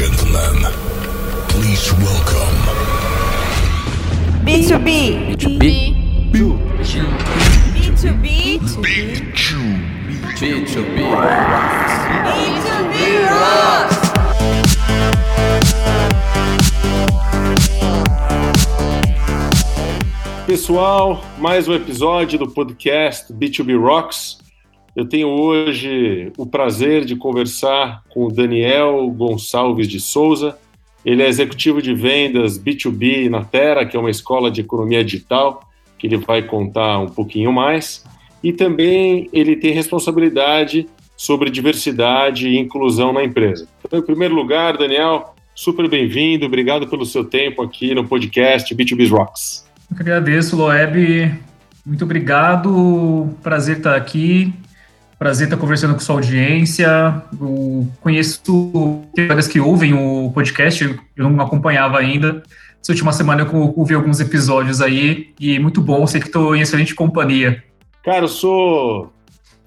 gentlemen, please welcome B2B. B2B. B2B. B2B. B2B Rocks. Pessoal, mais um episódio do podcast B2B Rocks. Eu tenho hoje o prazer de conversar com o Daniel Gonçalves de Souza. Ele é executivo de vendas B2B na Terra, que é uma escola de economia digital, que ele vai contar um pouquinho mais. E também ele tem responsabilidade sobre diversidade e inclusão na empresa. Então, em primeiro lugar, Daniel, super bem-vindo, obrigado pelo seu tempo aqui no podcast B2B Rocks. Eu que agradeço, Loeb. Muito obrigado. Prazer estar aqui. Prazer estar conversando com sua audiência. Eu conheço colegas que ouvem o podcast, eu não acompanhava ainda. Essa última semana eu ouvi alguns episódios aí e muito bom, sei que estou em excelente companhia. Cara, eu sou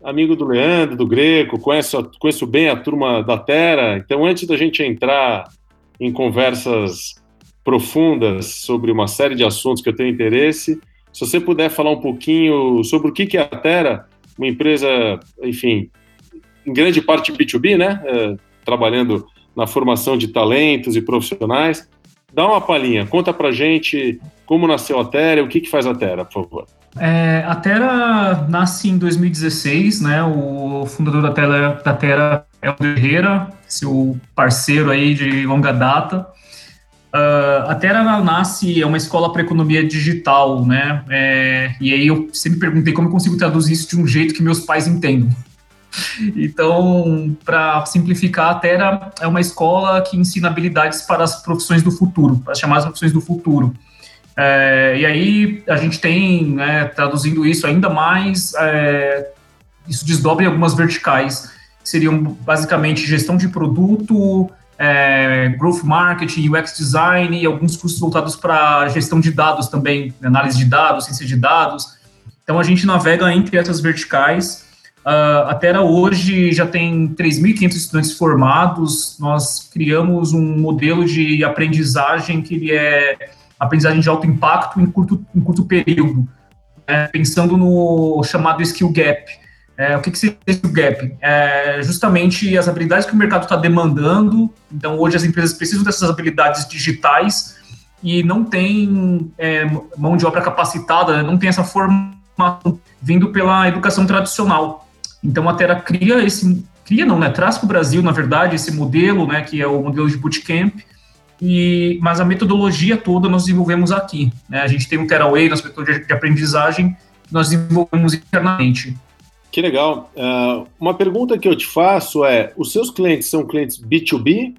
amigo do Leandro, do Greco, conheço, conheço bem a turma da Terra, então antes da gente entrar em conversas profundas sobre uma série de assuntos que eu tenho interesse. Se você puder falar um pouquinho sobre o que é a Terra, uma empresa, enfim, em grande parte B2B, né? É, trabalhando na formação de talentos e profissionais. Dá uma palhinha, conta pra gente como nasceu a Terra, o que, que faz a Terra, por favor. É, a Terra nasce em 2016, né? O fundador da Terra, da Terra é o Herrera, seu parceiro aí de longa data. Uh, a Terra nasce é uma escola para economia digital, né? É, e aí eu sempre perguntei como eu consigo traduzir isso de um jeito que meus pais entendam. Então, para simplificar, a Terra é uma escola que ensina habilidades para as profissões do futuro, para as chamadas profissões do futuro. É, e aí a gente tem, né, traduzindo isso ainda mais, é, isso desdobra em algumas verticais, que seriam basicamente gestão de produto, é, growth marketing, UX design e alguns cursos voltados para gestão de dados também, análise de dados, ciência de dados. Então a gente navega entre essas verticais. Uh, a Terra hoje já tem 3.500 estudantes formados. Nós criamos um modelo de aprendizagem que ele é aprendizagem de alto impacto em curto, em curto período, né, pensando no chamado skill gap. É, o que, que seria esse gap? É justamente as habilidades que o mercado está demandando. Então, hoje as empresas precisam dessas habilidades digitais e não tem é, mão de obra capacitada, né? não tem essa formação vindo pela educação tradicional. Então, a Terra cria esse, cria não, né? Traz para o Brasil, na verdade, esse modelo, né? Que é o modelo de bootcamp. E, mas a metodologia toda nós desenvolvemos aqui. Né? A gente tem o Teraway, nossa metodologia de aprendizagem, que nós desenvolvemos internamente. Que legal. Uh, uma pergunta que eu te faço é: os seus clientes são clientes B2B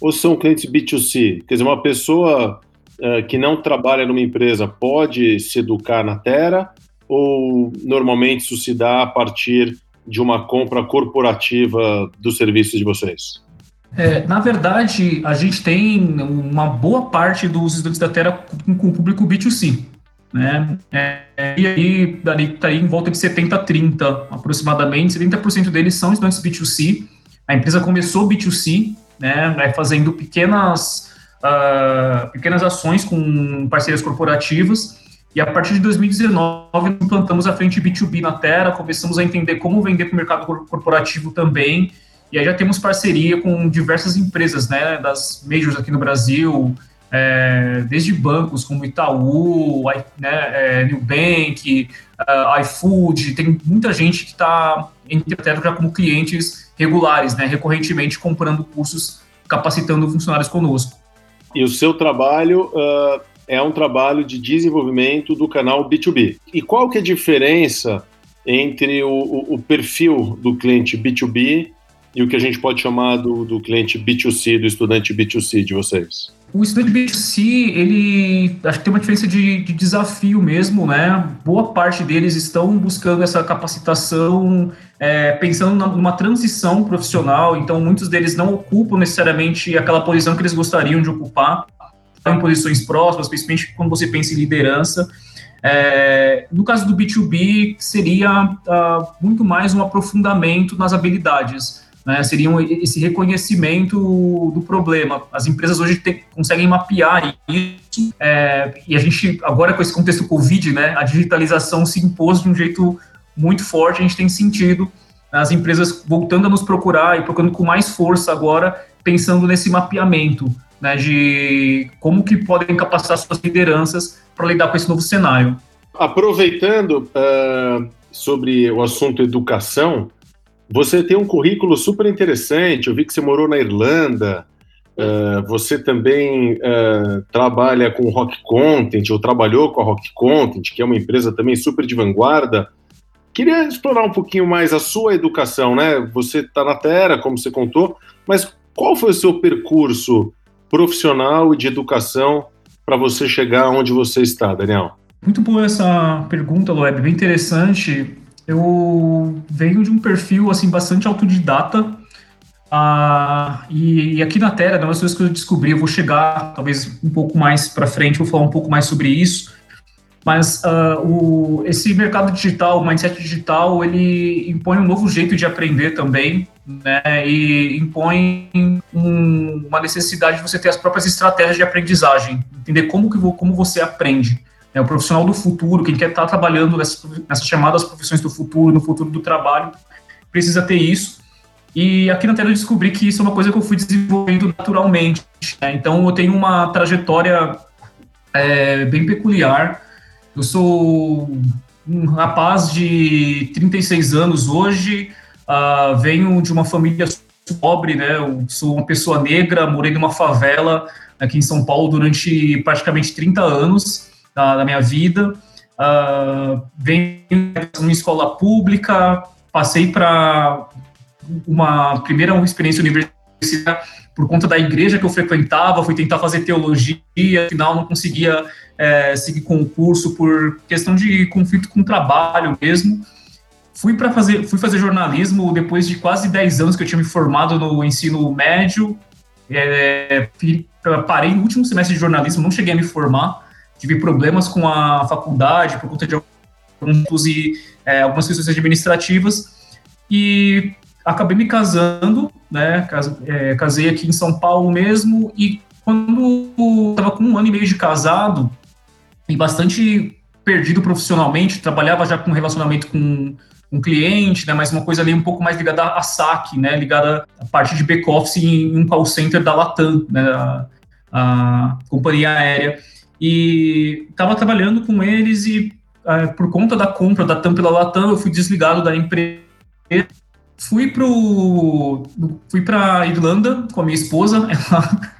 ou são clientes B2C? Quer dizer, uma pessoa uh, que não trabalha numa empresa pode se educar na Terra ou normalmente isso se dá a partir de uma compra corporativa dos serviços de vocês? É, na verdade, a gente tem uma boa parte dos estudantes da Terra com, com público B2C né? É, e aí, dali tá aí em volta de 70 a 30, aproximadamente. 70% deles são estudantes B2C. A empresa começou B2C, né? Fazendo pequenas, uh, pequenas ações com parcerias corporativas. E a partir de 2019, implantamos a frente B2B na Terra, começamos a entender como vender para o mercado corporativo também. E aí já temos parceria com diversas empresas, né? Das majors aqui no Brasil, é, desde bancos como Itaú, né, é, Nubank, uh, iFood, tem muita gente que está até já como clientes regulares, né, recorrentemente comprando cursos, capacitando funcionários conosco. E o seu trabalho uh, é um trabalho de desenvolvimento do canal B2B. E qual que é a diferença entre o, o, o perfil do cliente B2B e o que a gente pode chamar do, do cliente B2C, do estudante B2C de vocês? O estudante B2C, ele acho que tem uma diferença de, de, desafio mesmo, né? Boa parte deles estão buscando essa capacitação, é, pensando numa transição profissional, então muitos deles não ocupam necessariamente aquela posição que eles gostariam de ocupar, em posições próximas, principalmente quando você pensa em liderança. É, no caso do B2B, seria uh, muito mais um aprofundamento nas habilidades né, seriam esse reconhecimento do problema. As empresas hoje te, conseguem mapear isso, é, e a gente, agora com esse contexto Covid, né, a digitalização se impôs de um jeito muito forte, a gente tem sentido as empresas voltando a nos procurar e procurando com mais força agora, pensando nesse mapeamento, né, de como que podem capacitar suas lideranças para lidar com esse novo cenário. Aproveitando uh, sobre o assunto educação, você tem um currículo super interessante. Eu vi que você morou na Irlanda. Uh, você também uh, trabalha com Rock Content, ou trabalhou com a Rock Content, que é uma empresa também super de vanguarda. Queria explorar um pouquinho mais a sua educação, né? Você está na Terra, como você contou, mas qual foi o seu percurso profissional e de educação para você chegar onde você está, Daniel? Muito boa essa pergunta, Loeb, bem interessante. Eu venho de um perfil assim bastante autodidata. Ah, e, e, aqui na Terra, uma das coisas que eu descobri, eu vou chegar talvez um pouco mais para frente, vou falar um pouco mais sobre isso. Mas uh, o, esse mercado digital, o mindset digital, ele impõe um novo jeito de aprender também, né? E impõe um, uma necessidade de você ter as próprias estratégias de aprendizagem, entender como que como você aprende. É o profissional do futuro, quem quer estar trabalhando nessas, nessas chamadas profissões do futuro, no futuro do trabalho, precisa ter isso. E aqui na Terra eu descobri que isso é uma coisa que eu fui desenvolvendo naturalmente. Né? Então eu tenho uma trajetória é, bem peculiar. Eu sou um rapaz de 36 anos hoje, uh, venho de uma família pobre, né? Eu sou uma pessoa negra, morei numa favela aqui em São Paulo durante praticamente 30 anos da, da minha vida. Uh, venho uma escola pública, passei para uma primeira experiência universitária por conta da igreja que eu frequentava, fui tentar fazer teologia, afinal não conseguia é, seguir com o curso por questão de conflito com o trabalho mesmo. Fui para fazer, fui fazer jornalismo depois de quase 10 anos que eu tinha me formado no ensino médio. É, parei no último semestre de jornalismo, não cheguei a me formar tive problemas com a faculdade por conta de alguns e é, algumas questões administrativas e acabei me casando, né? É, casei aqui em São Paulo mesmo e quando estava com um ano e meio de casado e bastante perdido profissionalmente, trabalhava já com relacionamento com um cliente, né, mas uma coisa ali um pouco mais ligada a saque, né, ligada à parte de back-office em um call center da Latam, né, a, a companhia aérea e estava trabalhando com eles e é, por conta da compra da TAM pela Latam, eu fui desligado da empresa. Fui pro fui para Irlanda com a minha esposa, ela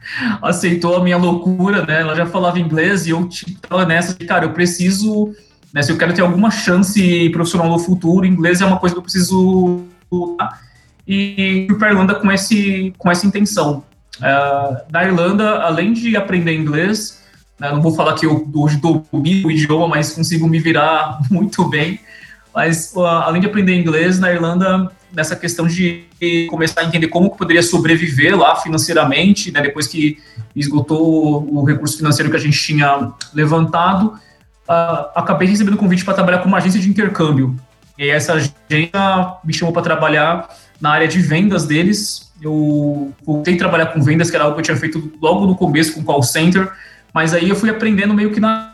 aceitou a minha loucura, né? Ela já falava inglês e eu estava nessa de, cara, eu preciso, né, se eu quero ter alguma chance profissional no futuro, inglês é uma coisa que eu preciso e fui para Irlanda com esse com essa intenção. Uh, na Irlanda, além de aprender inglês, né? Não vou falar que eu hoje domino o idioma, mas consigo me virar muito bem. Mas uh, além de aprender inglês na Irlanda, nessa questão de começar a entender como poderia sobreviver lá financeiramente, né? depois que esgotou o recurso financeiro que a gente tinha levantado, uh, acabei recebendo convite para trabalhar com uma agência de intercâmbio. E essa agência me chamou para trabalhar na área de vendas deles. Eu voltei a trabalhar com vendas, que era algo que eu tinha feito logo no começo com call center, mas aí eu fui aprendendo meio que na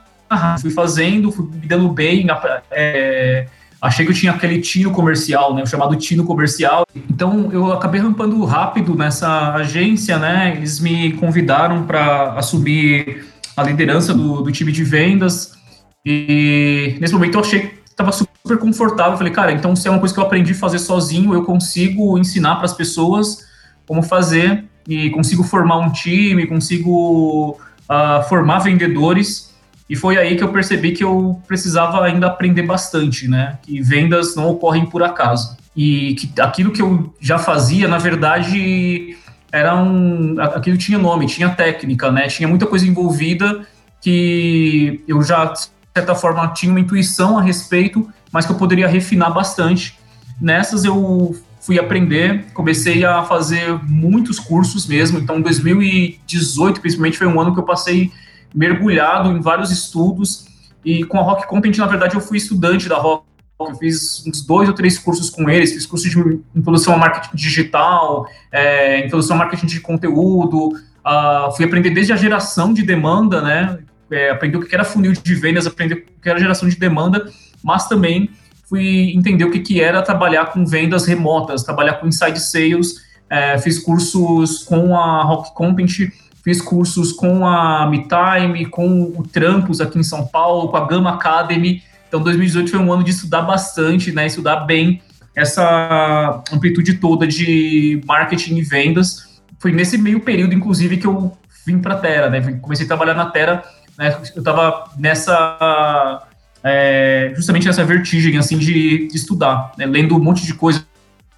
fui fazendo, fui me dando bem, é, achei que eu tinha aquele tino comercial, né, o chamado tino comercial. Então eu acabei rampando rápido nessa agência, né? Eles me convidaram para assumir a liderança do, do, time de vendas e nesse momento eu achei que estava super confortável. Falei, cara, então se é uma coisa que eu aprendi a fazer sozinho, eu consigo ensinar para as pessoas como fazer e consigo formar um time, consigo uh, formar vendedores e foi aí que eu percebi que eu precisava ainda aprender bastante, né? Que vendas não ocorrem por acaso. E que aquilo que eu já fazia, na verdade, era um. Aquilo tinha nome, tinha técnica, né? Tinha muita coisa envolvida que eu já, de certa forma, tinha uma intuição a respeito, mas que eu poderia refinar bastante. Nessas eu fui aprender, comecei a fazer muitos cursos mesmo. Então, 2018, principalmente, foi um ano que eu passei mergulhado em vários estudos. E com a Rock Content, na verdade, eu fui estudante da Rock eu fiz uns dois ou três cursos com eles, fiz curso de introdução a marketing digital, é, introdução a marketing de conteúdo, uh, fui aprender desde a geração de demanda, né, é, aprender o que era funil de vendas, aprender o que era geração de demanda, mas também fui entender o que, que era trabalhar com vendas remotas, trabalhar com inside sales, é, fiz cursos com a Rock Content, fiz cursos com a MeTime, com o Trampos aqui em São Paulo, com a Gama Academy. Então, 2018 foi um ano de estudar bastante, né, estudar bem essa amplitude toda de marketing e vendas. Foi nesse meio período, inclusive, que eu vim para a Terra, né? Comecei a trabalhar na Terra, né? Eu estava nessa é, justamente nessa vertigem assim de, de estudar, né? lendo um monte de coisa,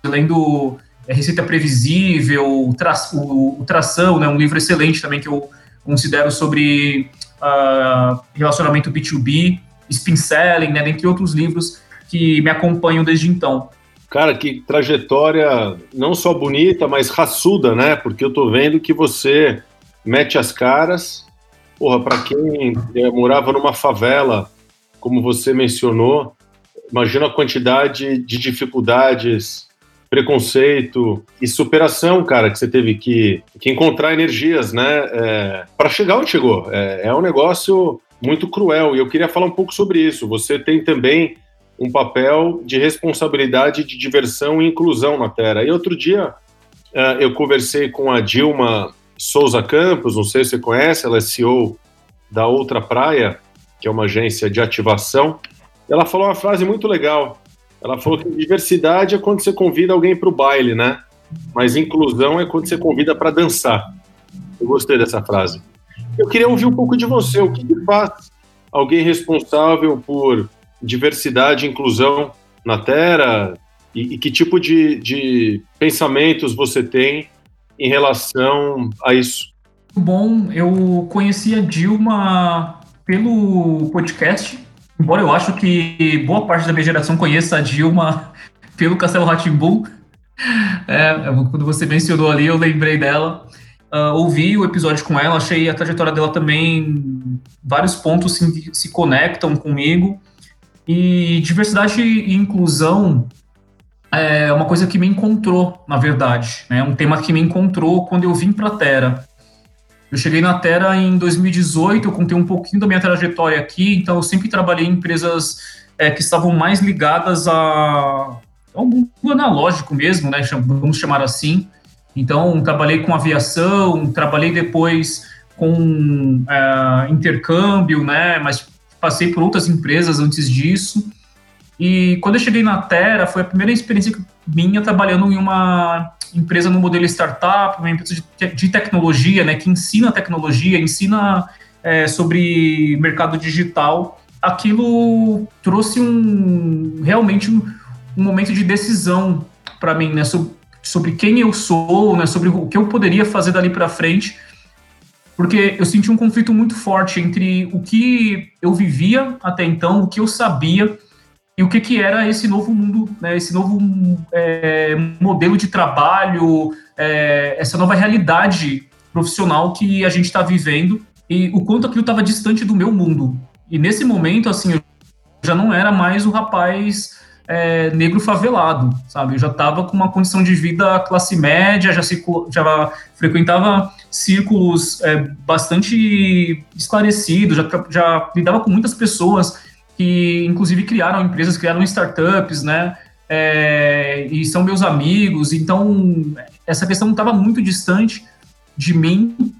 lendo é, Receita Previsível, tra, o, o, Tração, né? um livro excelente também que eu considero sobre uh, relacionamento B2B, Spin Selling, né? dentre outros livros que me acompanham desde então. Cara, que trajetória não só bonita, mas raçuda, né? Porque eu tô vendo que você mete as caras. Porra, para quem é, morava numa favela como você mencionou, imagina a quantidade de dificuldades, preconceito e superação, cara, que você teve que, que encontrar energias, né, é, para chegar onde chegou. É, é um negócio muito cruel e eu queria falar um pouco sobre isso. Você tem também um papel de responsabilidade de diversão e inclusão na Terra. E outro dia uh, eu conversei com a Dilma Souza Campos, não sei se você conhece, ela é CEO da Outra Praia, que é uma agência de ativação, ela falou uma frase muito legal. Ela falou que diversidade é quando você convida alguém para o baile, né? Mas inclusão é quando você convida para dançar. Eu gostei dessa frase. Eu queria ouvir um pouco de você. O que, faz alguém responsável por diversidade e inclusão na Terra? E, e que tipo de, de pensamentos você tem em relação a isso? Bom, eu conheci a Dilma pelo podcast, embora eu acho que boa parte da minha geração conheça a Dilma pelo Castelo Ratimbu. É, quando você mencionou ali, eu lembrei dela. Uh, ouvi o episódio com ela, achei a trajetória dela também, vários pontos se, se conectam comigo. E diversidade e inclusão é uma coisa que me encontrou, na verdade. É né? um tema que me encontrou quando eu vim para a Terra. Eu cheguei na Terra em 2018, eu contei um pouquinho da minha trajetória aqui, então eu sempre trabalhei em empresas é, que estavam mais ligadas a, ao mundo analógico mesmo, né, vamos chamar assim. Então, trabalhei com aviação, trabalhei depois com é, intercâmbio, né, mas passei por outras empresas antes disso. E quando eu cheguei na Terra, foi a primeira experiência minha trabalhando em uma empresa no modelo startup, uma empresa de, de tecnologia, né, que ensina tecnologia, ensina é, sobre mercado digital, aquilo trouxe um realmente um, um momento de decisão para mim, né, sobre, sobre quem eu sou, né, sobre o que eu poderia fazer dali para frente, porque eu senti um conflito muito forte entre o que eu vivia até então, o que eu sabia e o que, que era esse novo mundo, né, esse novo é, modelo de trabalho, é, essa nova realidade profissional que a gente está vivendo e o quanto aquilo estava distante do meu mundo. E nesse momento, assim, eu já não era mais o rapaz é, negro favelado, sabe? Eu já estava com uma condição de vida classe média, já, já frequentava círculos é, bastante esclarecidos, já, já lidava com muitas pessoas que inclusive criaram empresas, criaram startups, né? É, e são meus amigos, então essa questão estava muito distante de mim,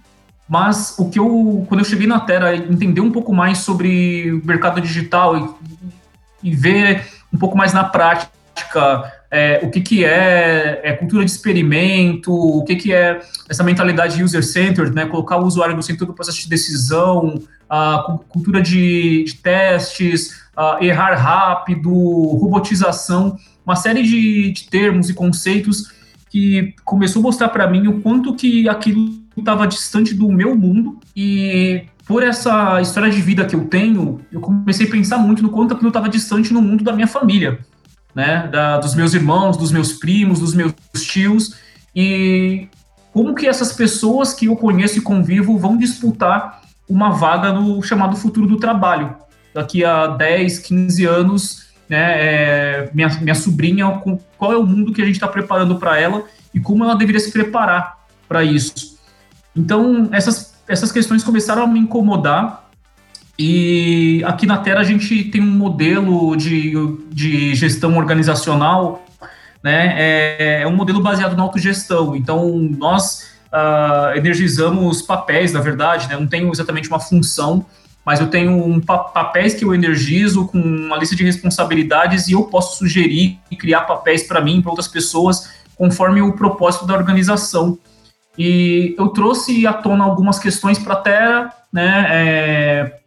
mas o que eu, quando eu cheguei na Terra, entender um pouco mais sobre o mercado digital e, e ver um pouco mais na prática é, o que, que é, é, cultura de experimento, o que, que é essa mentalidade user-centered, né, colocar o usuário no centro do processo de decisão, a cultura de, de testes, errar rápido, robotização, uma série de, de termos e conceitos que começou a mostrar para mim o quanto que aquilo estava distante do meu mundo e por essa história de vida que eu tenho, eu comecei a pensar muito no quanto aquilo estava distante no mundo da minha família, né, da, dos meus irmãos, dos meus primos, dos meus tios e como que essas pessoas que eu conheço e convivo vão disputar uma vaga no chamado futuro do trabalho. Daqui a 10, 15 anos, né, é, minha, minha sobrinha, qual é o mundo que a gente está preparando para ela e como ela deveria se preparar para isso. Então, essas, essas questões começaram a me incomodar. E aqui na Terra a gente tem um modelo de, de gestão organizacional, né? É, é um modelo baseado na autogestão. Então, nós uh, energizamos papéis, na verdade, né? Não tenho exatamente uma função, mas eu tenho um pa papéis que eu energizo com uma lista de responsabilidades e eu posso sugerir e criar papéis para mim, para outras pessoas, conforme o propósito da organização. E eu trouxe à tona algumas questões para a Terra, né, é,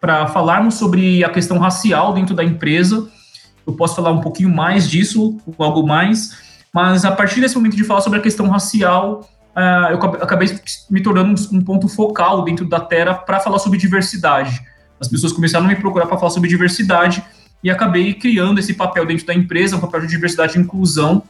para falarmos sobre a questão racial dentro da empresa. Eu posso falar um pouquinho mais disso, algo mais, mas a partir desse momento de falar sobre a questão racial, uh, eu acabei me tornando um, ponto focal dentro da Terra para falar sobre diversidade. As pessoas começaram a me procurar para falar sobre diversidade e acabei criando esse papel dentro da empresa, um papel de diversidade e inclusão,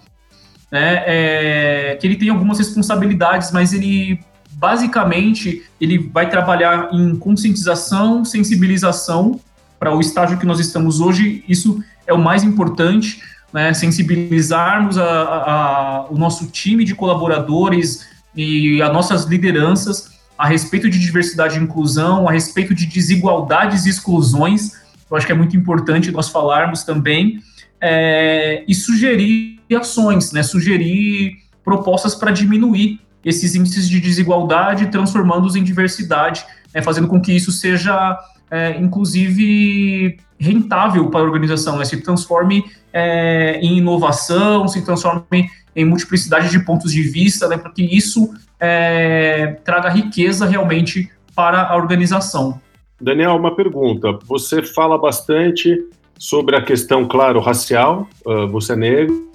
né, é, que ele tem algumas responsabilidades, mas ele basicamente ele vai trabalhar em conscientização, sensibilização para o estágio que nós estamos hoje. Isso é o mais importante, né, sensibilizarmos a, a, a, o nosso time de colaboradores e as nossas lideranças a respeito de diversidade e inclusão, a respeito de desigualdades e exclusões. Eu acho que é muito importante nós falarmos também é, e sugerir ações, né, sugerir propostas para diminuir esses índices de desigualdade, transformando-os em diversidade, né, fazendo com que isso seja, é, inclusive, rentável para a organização, né, se transforme é, em inovação, se transforme em multiplicidade de pontos de vista, né, para que isso é, traga riqueza realmente para a organização. Daniel, uma pergunta. Você fala bastante sobre a questão, claro, racial, uh, você é negro,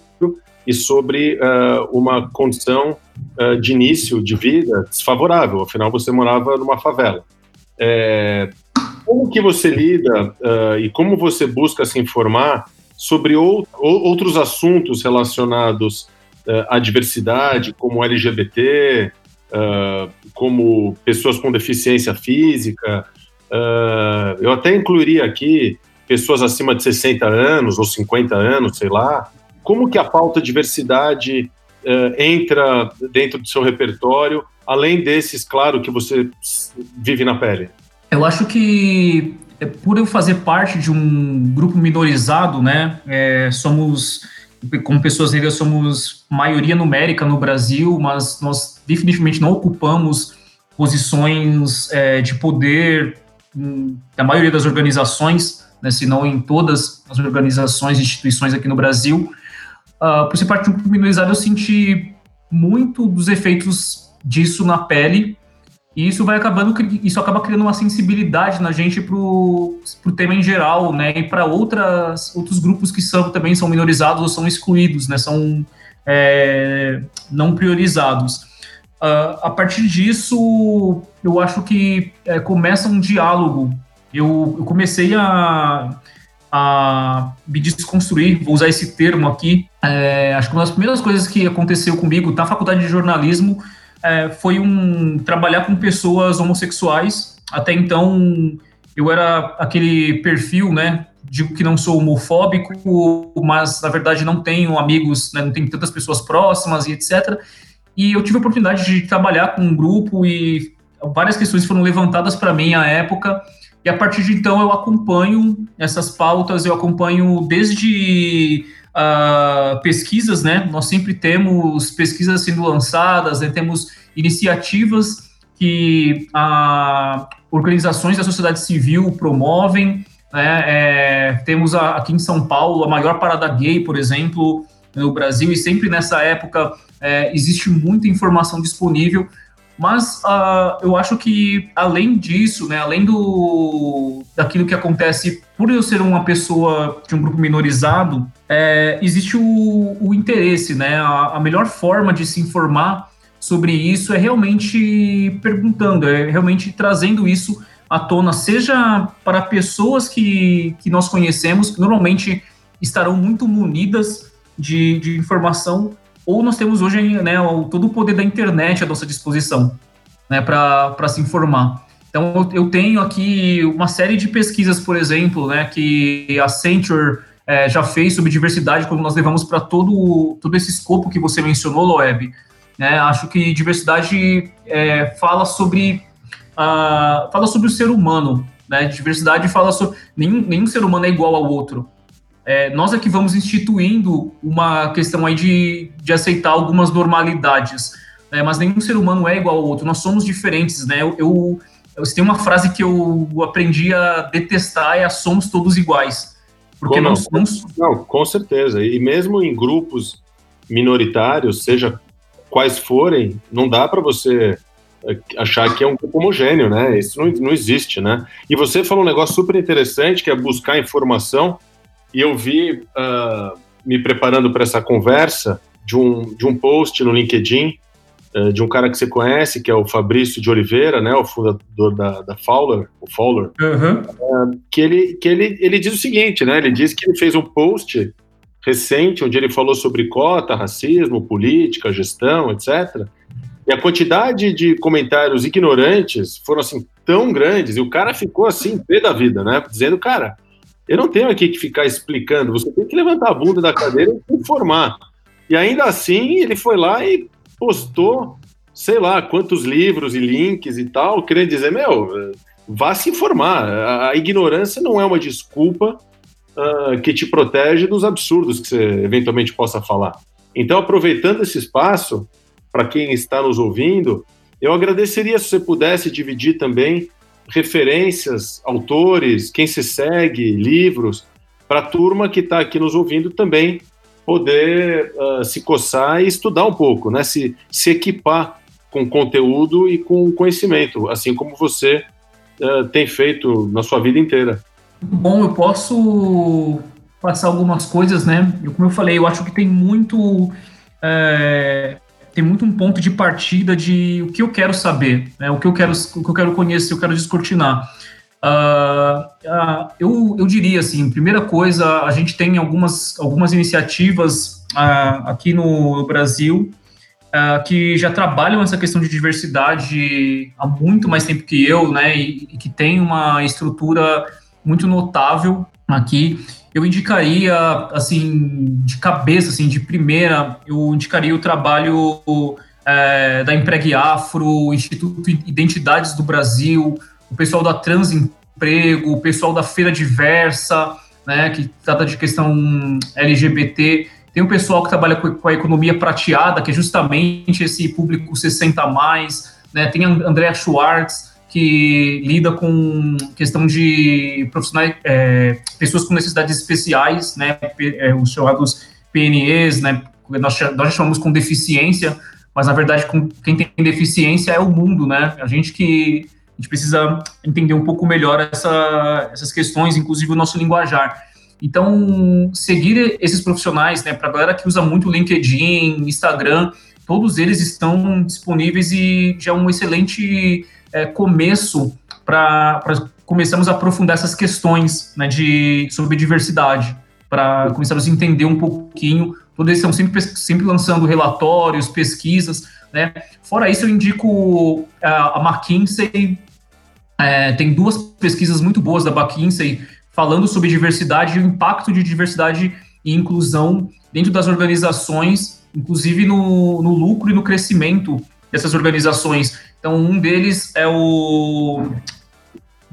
e sobre uh, uma condição uh, de início de vida desfavorável, afinal você morava numa favela. É, como que você lida uh, e como você busca se informar sobre ou, outros assuntos relacionados à diversidade, como LGBT, como pessoas com deficiência física? eu até incluiria aqui pessoas acima de 60 anos ou 50 anos, sei lá, como que a pauta diversidade uh, entra dentro do seu repertório, além desses, claro, que você vive na pele? Eu acho que é, por eu fazer parte de um grupo minorizado, né, é, somos como pessoas negras somos maioria numérica no Brasil, mas nós definitivamente não ocupamos posições é, de poder na maioria das organizações, né, se não em todas as organizações e instituições aqui no Brasil uh, por ser parte de um grupo minorizado, eu senti muito dos efeitos disso na pele, e isso vai acabando, isso acaba criando uma sensibilidade na gente pro, pro tema em geral, né, e para outras outros grupos que são também são minorizados ou são excluídos, né, são é, não priorizados. Uh, a partir disso, eu acho que é, começa um diálogo. Eu, eu comecei a a me desconstruir, vou usar esse termo aqui. É, acho que uma das primeiras coisas que aconteceu comigo na faculdade de jornalismo é, foi um trabalhar com pessoas homossexuais. Até então eu era aquele perfil, né? Digo que não sou homofóbico, mas na verdade não tenho amigos, né, não tenho tantas pessoas próximas e etc. E eu tive a oportunidade de trabalhar com um grupo e várias questões foram levantadas para mim à época e a partir de então eu acompanho essas pautas, eu acompanho desde uh, pesquisas, né? Nós sempre temos pesquisas sendo lançadas, né? temos iniciativas que uh, organizações da sociedade civil promovem. Né? É, temos a, aqui em São Paulo a maior parada gay, por exemplo, no Brasil, e sempre nessa época é, existe muita informação disponível mas uh, eu acho que, além disso, né, além do, daquilo que acontece por eu ser uma pessoa de um grupo minorizado, é, existe o, o, interesse, né? A, a, melhor forma de se informar sobre isso é realmente perguntando, é realmente trazendo isso à tona, seja para pessoas que, que nós conhecemos, que normalmente estarão muito munidas de, de informação ou nós temos hoje né, todo o poder da internet à nossa disposição né, para se informar. Então, eu tenho aqui uma série de pesquisas, por exemplo, né, que a Accenture é, já fez sobre diversidade quando nós levamos para todo, todo esse escopo que você mencionou, Loeb. Né? Acho que diversidade é, fala sobre uh, fala sobre o ser humano. Né? Diversidade fala sobre nenhum, nenhum ser humano é igual ao outro. É, nós é que vamos instituindo uma questão aí de, de aceitar algumas normalidades, né? mas nenhum ser humano é igual ao outro. Nós somos diferentes, né? Eu, eu, eu tem uma frase que eu aprendi a detestar é a somos todos iguais. Porque não, não, não, com certeza. E mesmo em grupos minoritários, seja quais forem, não dá para você eh, achar que é um grupo homogêneo, né? Isso não, não existe, né? E você falou um negócio super interessante, que é buscar informação, e eu vi, uh, me preparando para essa conversa, de um, de um post no LinkedIn, uh, de um cara que você conhece, que é o Fabrício de Oliveira, né? O fundador da, da Fowler, o Fowler, uhum. uh, que, ele, que ele, ele diz o seguinte, né? Ele diz que ele fez um post recente, onde ele falou sobre cota, racismo, política, gestão, etc., e a quantidade de comentários ignorantes foram assim tão grandes, e o cara ficou assim, pé da vida, né? Dizendo, cara, eu não tenho aqui que ficar explicando, você tem que levantar a bunda da cadeira e informar. E ainda assim, ele foi lá e postou, sei lá, quantos livros e links e tal, querendo dizer, meu, vá se informar. A, ignorância não é uma desculpa uh, que te protege dos absurdos que você eventualmente possa falar. Então, aproveitando esse espaço, para quem está nos ouvindo, eu agradeceria se você pudesse dividir também referências, autores, quem se segue, livros, para a turma que está aqui nos ouvindo também poder uh, se coçar e estudar um pouco, né? se, se equipar com conteúdo e com conhecimento, assim como você uh, tem feito na sua vida inteira. Bom, eu posso passar algumas coisas, né? Como eu falei, eu acho que tem muito é, tem muito um ponto de partida de o que eu quero saber, né? o, que eu quero, o que eu quero conhecer, eu quero descortinar. Uh, uh, eu, eu diria assim, primeira coisa, a gente tem algumas, algumas iniciativas uh, aqui no, Brasil que já trabalham essa questão de diversidade há muito mais tempo que eu, né, e, e que tem uma estrutura muito notável aqui eu indicaria, assim, de cabeça, assim, de primeira, eu indicaria o trabalho é, da Empregue Afro, Instituto Identidades do Brasil, o pessoal da Transemprego, o pessoal da Feira Diversa, né, que trata de questão LGBT. Tem o pessoal que trabalha com a economia prateada, que é justamente esse público 60 a mais, né? Tem a Andrea Schwartz, que lida com questão de profissionais, é, pessoas com necessidades especiais, né, é, os chamados PNEs, né, nós, nós chamamos com deficiência, mas na verdade com, quem tem deficiência é o mundo, né, a gente que a gente precisa entender um pouco melhor essa, essas questões, inclusive o nosso linguajar. Então, seguir esses profissionais, né, para a galera que usa muito LinkedIn, Instagram, todos eles estão disponíveis e já é um excelente é, começo para começarmos a aprofundar essas questões né, de, sobre diversidade, para começarmos a entender um pouquinho. Todos eles estão sempre, sempre lançando relatórios, pesquisas. Né? Fora isso, eu indico a, a McKinsey, é, tem duas pesquisas muito boas da McKinsey falando sobre diversidade e o impacto de diversidade e inclusão dentro das organizações, inclusive no, no lucro e no crescimento dessas organizações. Então, um deles é o.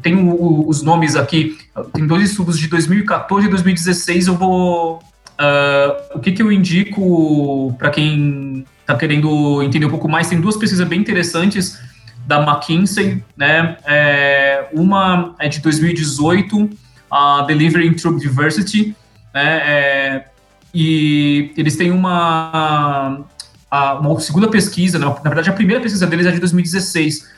Tem o, os nomes aqui, tem dois estudos de 2014 e 2016. Eu vou. Uh, o que, que eu indico para quem está querendo entender um pouco mais? Tem duas pesquisas bem interessantes da McKinsey, né? É, uma é de 2018, a Delivering True Diversity, né? É, e eles têm uma a, uma segunda pesquisa, na, na verdade a primeira pesquisa deles é de 2016,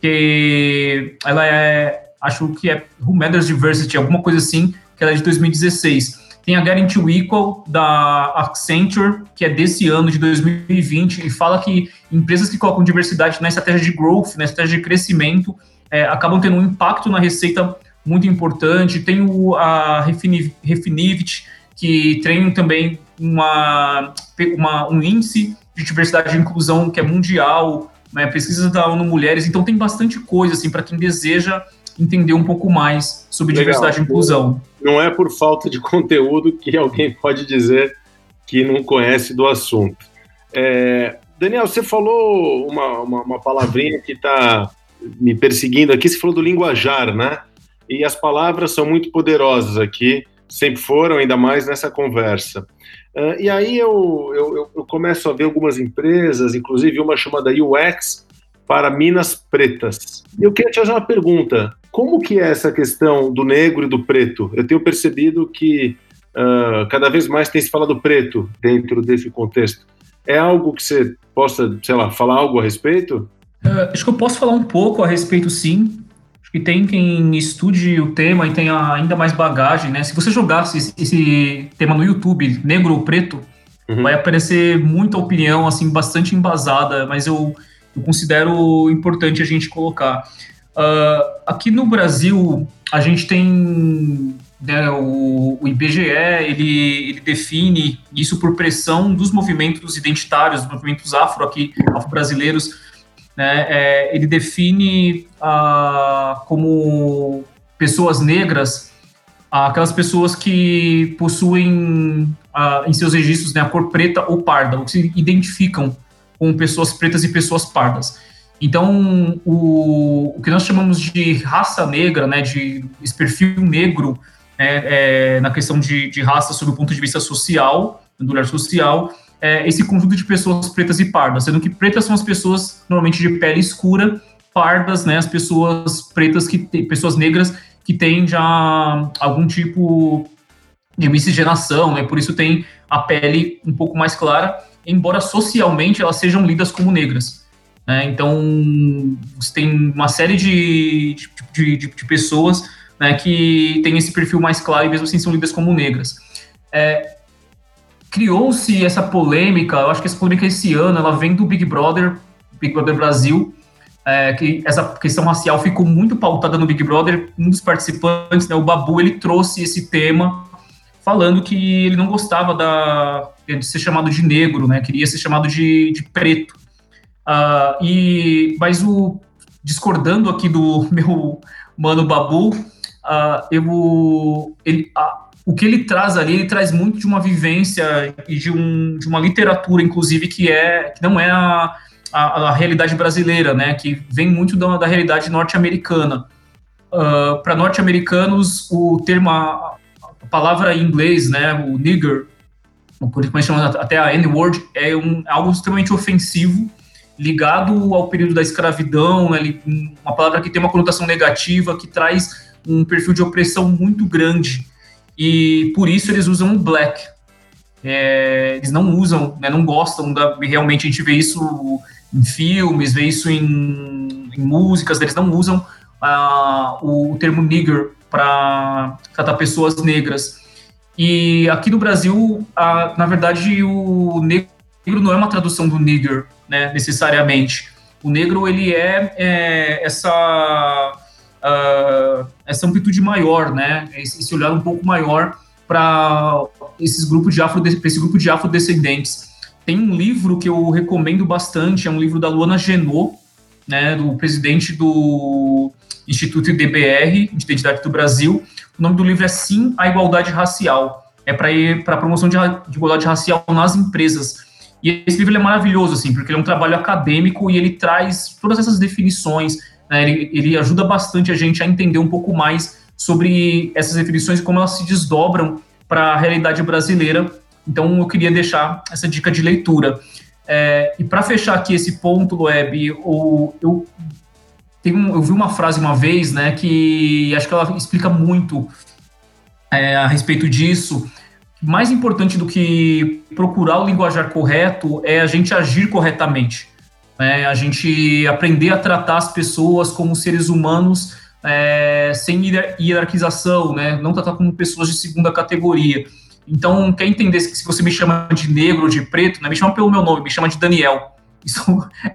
que ela é, acho que é Who Matters Diversity, alguma coisa assim, que ela é de 2016. Tem a to Equal, da Accenture, que é desse ano, de 2020, e fala que empresas que colocam diversidade na estratégia de growth, na estratégia de crescimento, é, acabam tendo um impacto na receita muito importante. Tem o, a Refinivit, que tem também uma, uma, um índice de diversidade e inclusão que é mundial, né, pesquisas da ONU Mulheres, então tem bastante coisa assim para quem deseja entender um pouco mais sobre Legal. diversidade e inclusão. Não é por falta de conteúdo que alguém pode dizer que não conhece do assunto. É, Daniel, você falou uma, uma, uma palavrinha que está me perseguindo aqui, você falou do linguajar, né? E as palavras são muito poderosas aqui, sempre foram, ainda mais nessa conversa. Uh, e aí eu, eu, eu, começo a ver algumas empresas, inclusive uma chamada UX, para Minas Pretas. Eu queria te fazer uma pergunta. Como que é essa questão do negro e do preto? Eu tenho percebido que uh, cada vez mais tem se falado preto dentro desse contexto. É algo que você possa, sei lá, falar algo a respeito? Uh, acho que eu posso falar um pouco a respeito, sim. Que tem quem estude o tema e tenha ainda mais bagagem, né? Se você jogasse esse, esse tema no YouTube, negro ou preto, uhum. vai aparecer muita opinião, assim, bastante embasada, mas eu eu considero importante a gente colocar. Uh, aqui no Brasil, a gente tem né, o, o, IBGE, ele, ele, define isso por pressão dos movimentos identitários, dos movimentos afro aqui, afro-brasileiros, né, é, ele define uh, como pessoas negras aquelas pessoas que possuem uh, em seus registros né, a cor preta ou parda, ou que se identificam com pessoas pretas e pessoas pardas. Então, o, o que nós chamamos de raça negra, né, de esse perfil negro, é, é, na questão de, de, raça sob o ponto de vista social, do olhar social, é esse conjunto de pessoas pretas e pardas, sendo que pretas são as pessoas normalmente de pele escura, pardas, né, as pessoas pretas que pessoas negras que têm já algum tipo de miscigenação, né, por isso tem a pele um pouco mais clara embora socialmente elas sejam lidas como negras. Né? Então, você tem uma série de, de, de, de pessoas né, que têm esse perfil mais claro e mesmo assim são lidas como negras. É, Criou-se essa polêmica, eu acho que essa polêmica esse ano, ela vem do Big Brother, Big Brother Brasil, é, que essa questão racial ficou muito pautada no Big Brother. Um dos participantes, né, o Babu, ele trouxe esse tema falando que ele não gostava da, de ser chamado de negro, né? Queria ser chamado de, de preto. Uh, e mas o discordando aqui do meu mano Babu, uh, eu ele, uh, o que ele traz ali, ele traz muito de uma vivência e de, um, de uma literatura, inclusive, que é que não é a, a, a realidade brasileira, né? Que vem muito da, da realidade norte-americana. Uh, Para norte-americanos, o termo palavra em inglês, né, o nigger, como eles chamam até a N-word, é um, algo extremamente ofensivo, ligado ao período da escravidão, né, uma palavra que tem uma conotação negativa, que traz um perfil de opressão muito grande. E por isso eles usam o black. É, eles não usam, né, não gostam da. Realmente a gente vê isso em filmes, vê isso em, em músicas, eles não usam uh, o, termo nigger para tratar pessoas negras. E aqui no Brasil, na verdade, o negro não é uma tradução do nigger, né, necessariamente. O negro, ele é, é essa, uh, essa amplitude maior, né, esse olhar um pouco maior para esses grupos de afro, esse grupo de afrodescendentes. Tem um livro que eu recomendo bastante, é um livro da Luana Genot, né, do presidente do Instituto IDBR, de Identidade do Brasil. O nome do livro é Sim à Igualdade Racial. É para a promoção de, de, igualdade racial nas empresas. E esse livro é maravilhoso, assim, porque ele é um trabalho acadêmico e ele traz todas essas definições. Né, ele, ele ajuda bastante a gente a entender um pouco mais sobre essas definições e como elas se desdobram para a realidade brasileira. Então, eu queria deixar essa dica de leitura. É, e para fechar aqui esse ponto, Loeb, eu, eu vi uma frase uma vez, né, que acho que ela explica muito é, a respeito disso. Mais importante do que procurar o linguajar correto é a gente agir corretamente. Né, a gente aprender a tratar as pessoas como seres humanos é, sem hierarquização, né, não tratar como pessoas de segunda categoria. Então, quer entender se você me chama de negro de preto, né, me chama pelo meu nome, me chama de Daniel. Isso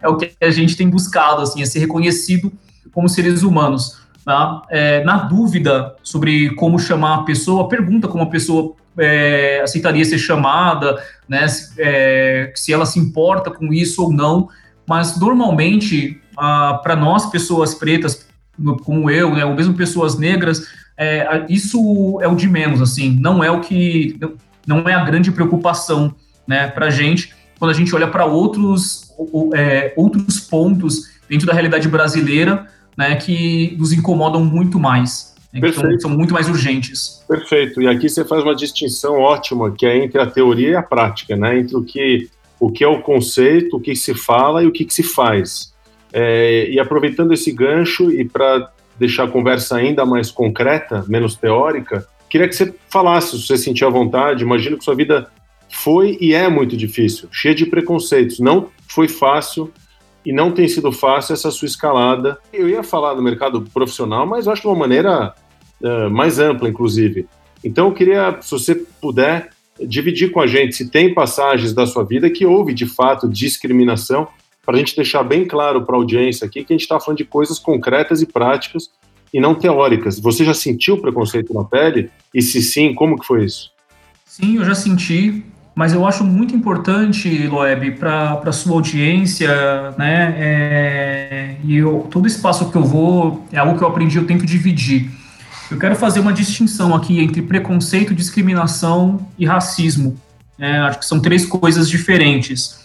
é o que a gente tem buscado, assim, é ser reconhecido como seres humanos. Tá? É, na dúvida sobre como chamar a pessoa, pergunta como a pessoa é, aceitaria ser chamada, né, se, é, se, ela se importa com isso ou não, mas normalmente, para nós, pessoas pretas, como eu, né, ou mesmo pessoas negras, é, isso é o de menos, assim, não é o que, não é a grande preocupação, né, para a gente, quando a gente olha para outros, é, outros pontos dentro da realidade brasileira, né, que nos incomodam muito mais, né, que são, são muito mais urgentes. Perfeito, e aqui você faz uma distinção ótima, que é entre a teoria e a prática, né, entre o que, o que é o conceito, o que se fala e o que, que se faz. É, e aproveitando esse gancho e para deixar a conversa ainda mais concreta, menos teórica, queria que você falasse, se você sentir à vontade. Imagino que sua vida foi e é muito difícil, cheia de preconceitos. Não foi fácil e não tem sido fácil essa sua escalada. Eu ia falar do mercado profissional, mas eu acho de uma maneira uh, mais ampla, inclusive. Então, eu queria, se você puder, dividir com a gente se tem passagens da sua vida que houve, de fato, discriminação para a gente deixar bem claro para a audiência aqui que a gente está falando de coisas concretas e práticas e não teóricas. Você já sentiu preconceito na pele? E se sim, como que foi isso? Sim, eu já senti, mas eu acho muito importante, Loeb, para a sua audiência, né? É, e eu, todo espaço que eu vou é algo que eu aprendi, eu tento dividir. Eu quero fazer uma distinção aqui entre preconceito, discriminação e racismo. É, acho que são três coisas diferentes.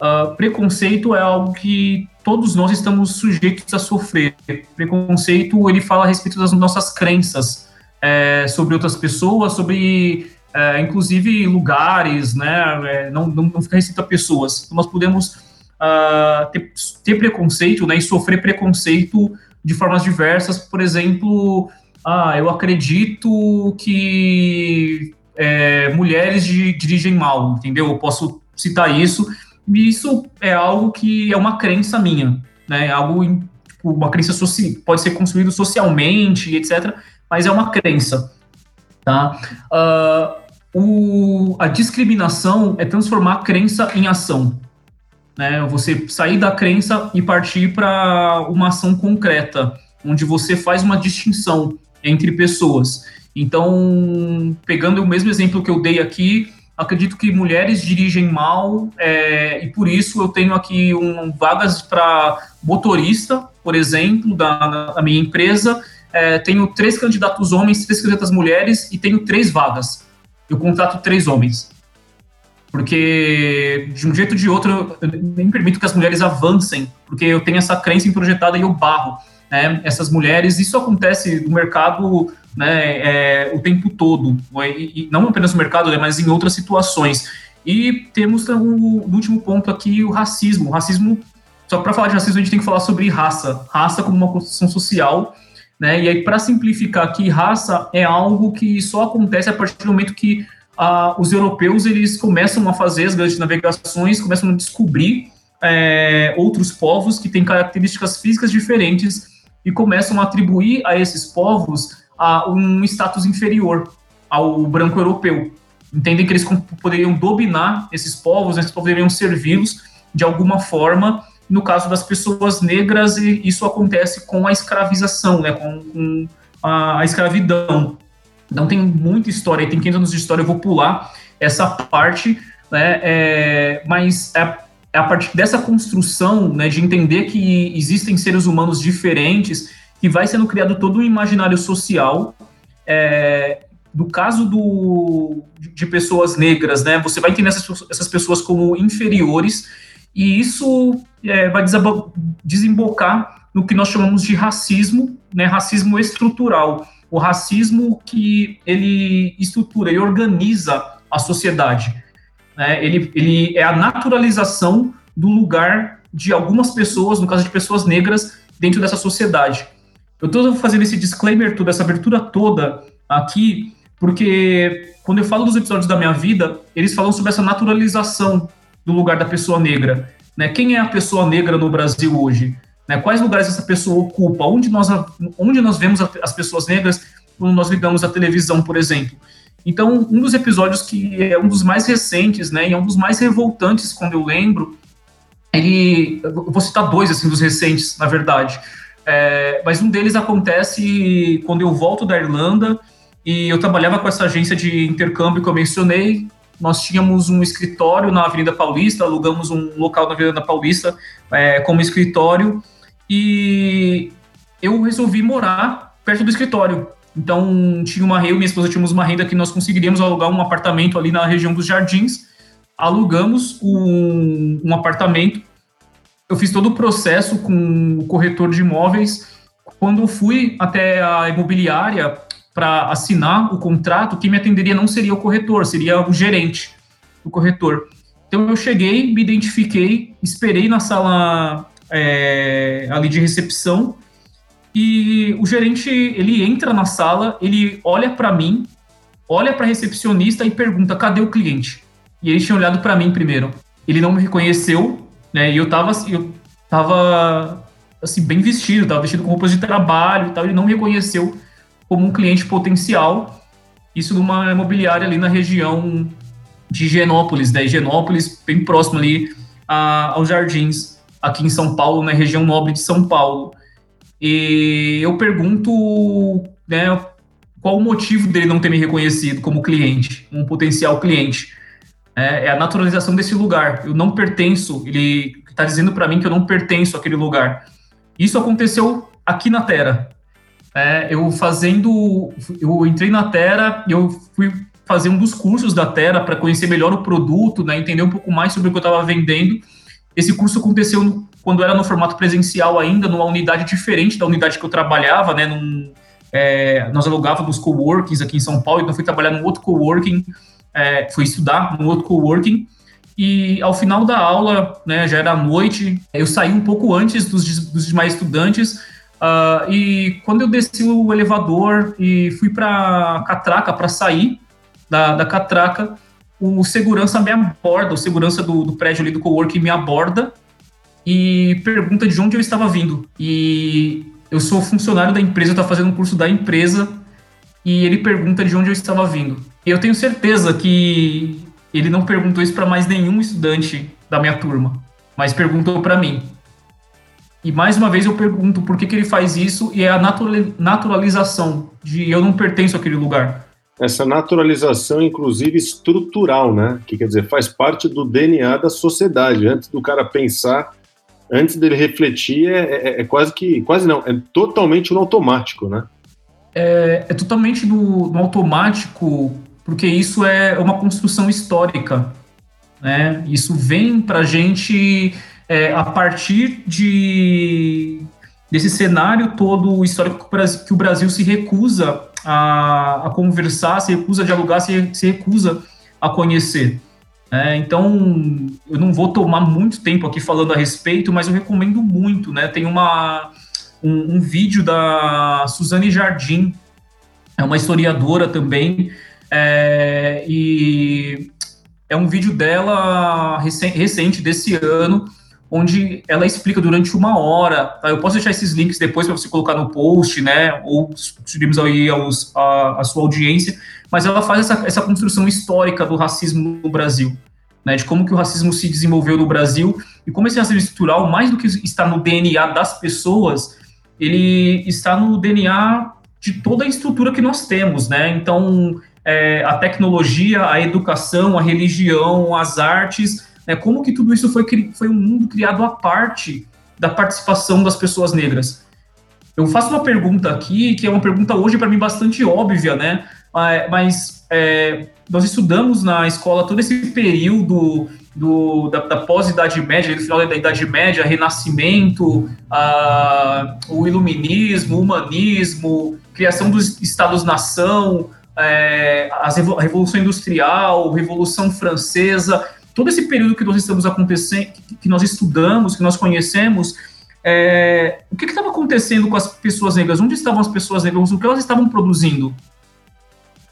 Uh, preconceito é algo que todos nós estamos sujeitos a sofrer. Preconceito, ele fala a respeito das nossas crenças é, sobre outras pessoas, sobre, é, inclusive, lugares, né? É, não, não, não fica restrito a pessoas. Então, nós podemos uh, ter, ter, preconceito né, e sofrer preconceito de formas diversas. Por exemplo, ah, eu acredito que é, mulheres dirigem mal, entendeu? Eu posso citar isso isso é algo que é uma crença minha, né? É algo, tipo, uma crença pode ser construído socialmente, etc., mas é uma crença, tá? Uh, o, a discriminação é transformar a crença em ação, né? Você sair da crença e partir para uma ação concreta, onde você faz uma distinção entre pessoas. Então, pegando o mesmo exemplo que eu dei aqui, acredito que mulheres dirigem mal é, e por isso eu tenho aqui um, vagas para motorista, por exemplo, da, da minha empresa. É, tenho três candidatos homens, três candidatas mulheres e tenho três vagas. Eu contrato três homens. Porque, de um jeito ou de outro, eu nem permito que as mulheres avancem, porque eu tenho essa crença introjetada e eu barro né, essas mulheres. Isso acontece no mercado né, é, o tempo todo, e, e, não apenas no mercado, né, mas em outras situações. E temos o, o último ponto aqui, o racismo. O racismo, só para falar de racismo, a gente tem que falar sobre raça. Raça como uma construção social, né? E aí, para simplificar aqui, raça é algo que só acontece a partir do momento que ah, os europeus eles começam a fazer as grandes navegações, começam a descobrir é, outros povos que têm características físicas diferentes e começam a atribuir a esses povos a um status inferior ao branco europeu. Entendem que eles poderiam dominar esses povos, eles poderiam servi-los de alguma forma. No caso das pessoas negras, isso acontece com a escravização, né, com, com a, a, escravidão. Não tem muita história, tem 500 anos de história, eu vou pular essa parte, né, é, mas é, a partir dessa construção né, de entender que existem seres humanos diferentes que vai sendo criado todo um imaginário social. É, do caso do, de pessoas negras, né, você vai entender essas, essas pessoas como inferiores, e isso é, vai desembocar no que nós chamamos de racismo, né, racismo estrutural, o racismo que ele estrutura e organiza a sociedade. Né, ele, ele é a naturalização do lugar de algumas pessoas, no caso de pessoas negras, dentro dessa sociedade. Eu estou fazendo esse disclaimer toda, essa abertura toda aqui, porque quando eu falo dos episódios da minha vida, eles falam sobre essa naturalização do lugar da pessoa negra. Né? Quem é a pessoa negra no Brasil hoje? Né? Quais lugares essa pessoa ocupa? Onde nós, onde nós vemos as pessoas negras quando nós ligamos a televisão, por exemplo? Então, um dos episódios que é um dos mais recentes, né, e é um dos mais revoltantes quando eu lembro, ele, eu vou citar dois assim dos recentes, na verdade. É, mas um deles acontece quando eu volto da Irlanda e eu trabalhava com essa agência de intercâmbio que eu mencionei. Nós tínhamos um escritório na Avenida Paulista, alugamos um local na Avenida Paulista é, como escritório e eu resolvi morar perto do escritório. Então, tinha uma renda, minha esposa tínhamos uma renda que nós conseguiríamos alugar um apartamento ali na região dos Jardins. Alugamos um, um apartamento. Eu fiz todo o processo com o corretor de imóveis. Quando fui até a imobiliária para assinar o contrato, quem me atenderia não seria o corretor, seria o gerente do corretor. Então, eu cheguei, me identifiquei, esperei na sala é, ali de recepção e o gerente, ele entra na sala, ele olha para mim, olha para recepcionista e pergunta: "Cadê o cliente?". E ele tinha olhado para mim primeiro. Ele não me reconheceu, né? E eu tava eu tava assim bem vestido, tava vestido com roupas de trabalho e tal, ele não me reconheceu como um cliente potencial. Isso numa imobiliária ali na região de Higienópolis, né? Higienópolis, bem próximo ali a, aos Jardins, aqui em São Paulo, na região nobre de São Paulo. E eu pergunto, né, qual o motivo dele não ter me reconhecido como cliente, um potencial cliente. É, é a naturalização desse lugar. Eu não pertenço, ele está dizendo para mim que eu não pertenço àquele lugar. Isso aconteceu aqui na Terra. É, eu fazendo, eu entrei na Terra, eu fui fazer um dos cursos da Terra para conhecer melhor o produto, né, entender um pouco mais sobre o que eu estava vendendo. Esse curso aconteceu quando era no formato presencial ainda, numa unidade diferente da unidade que eu trabalhava, né? Num, é, nós alugávamos coworkings aqui em São Paulo, então fui trabalhar num outro coworking, é, fui estudar num outro coworking, e ao final da aula, né, já era noite, eu saí um pouco antes dos, dos demais estudantes, uh, e quando eu desci o elevador e fui para catraca para sair da, da catraca, o segurança me aborda, o segurança do, do prédio ali do coworking me aborda e pergunta de onde eu estava vindo. E eu sou funcionário da empresa, eu estava fazendo um curso da empresa e ele pergunta de onde eu estava vindo. Eu tenho certeza que ele não perguntou isso para mais nenhum estudante da minha turma, mas perguntou para mim. E mais uma vez eu pergunto por que, que ele faz isso e é a naturalização de eu não pertenço àquele lugar. Essa naturalização, inclusive estrutural, né? Que quer dizer, faz parte do DNA da sociedade. Antes do cara pensar antes dele refletir, é, é, é, quase que. Quase não, é totalmente no automático, né? É, é totalmente no, no, automático, porque isso é uma construção histórica. Né? Isso vem para gente é, a partir de desse cenário todo histórico que o Brasil se recusa a, a conversar, se recusa a dialogar, se, se recusa a conhecer. É, então, eu não vou tomar muito tempo aqui falando a respeito, mas eu recomendo muito, né? Tem uma, um, um vídeo da Suzane Jardim, é uma historiadora também, é, e é um vídeo dela recente, desse ano, onde ela explica durante uma hora. Tá? Eu posso deixar esses links depois para você colocar no post, né? Ou sugerimos aí aos, a, a sua audiência mas ela faz essa, essa construção histórica do racismo no Brasil, né, de como que o racismo se desenvolveu no Brasil e como esse racismo estrutural, mais do que está no DNA das pessoas, ele está no DNA de toda a estrutura que nós temos, né? Então, é, a tecnologia, a educação, a religião, as artes, né, como que tudo isso foi, foi um mundo criado à parte da participação das pessoas negras. Eu faço uma pergunta aqui, que é uma pergunta hoje para mim bastante óbvia, né? Mas é, nós estudamos na escola todo esse período do, da, da pós-Idade Média, do final da Idade Média, Renascimento, a, o Iluminismo, o Humanismo, criação dos Estados-nação, é, a Revolução Industrial, Revolução Francesa, todo esse período que nós estamos acontecendo, que, nós estudamos, que nós conhecemos, é, o que estava acontecendo com as pessoas negras? Onde estavam as pessoas negras? O que elas estavam produzindo?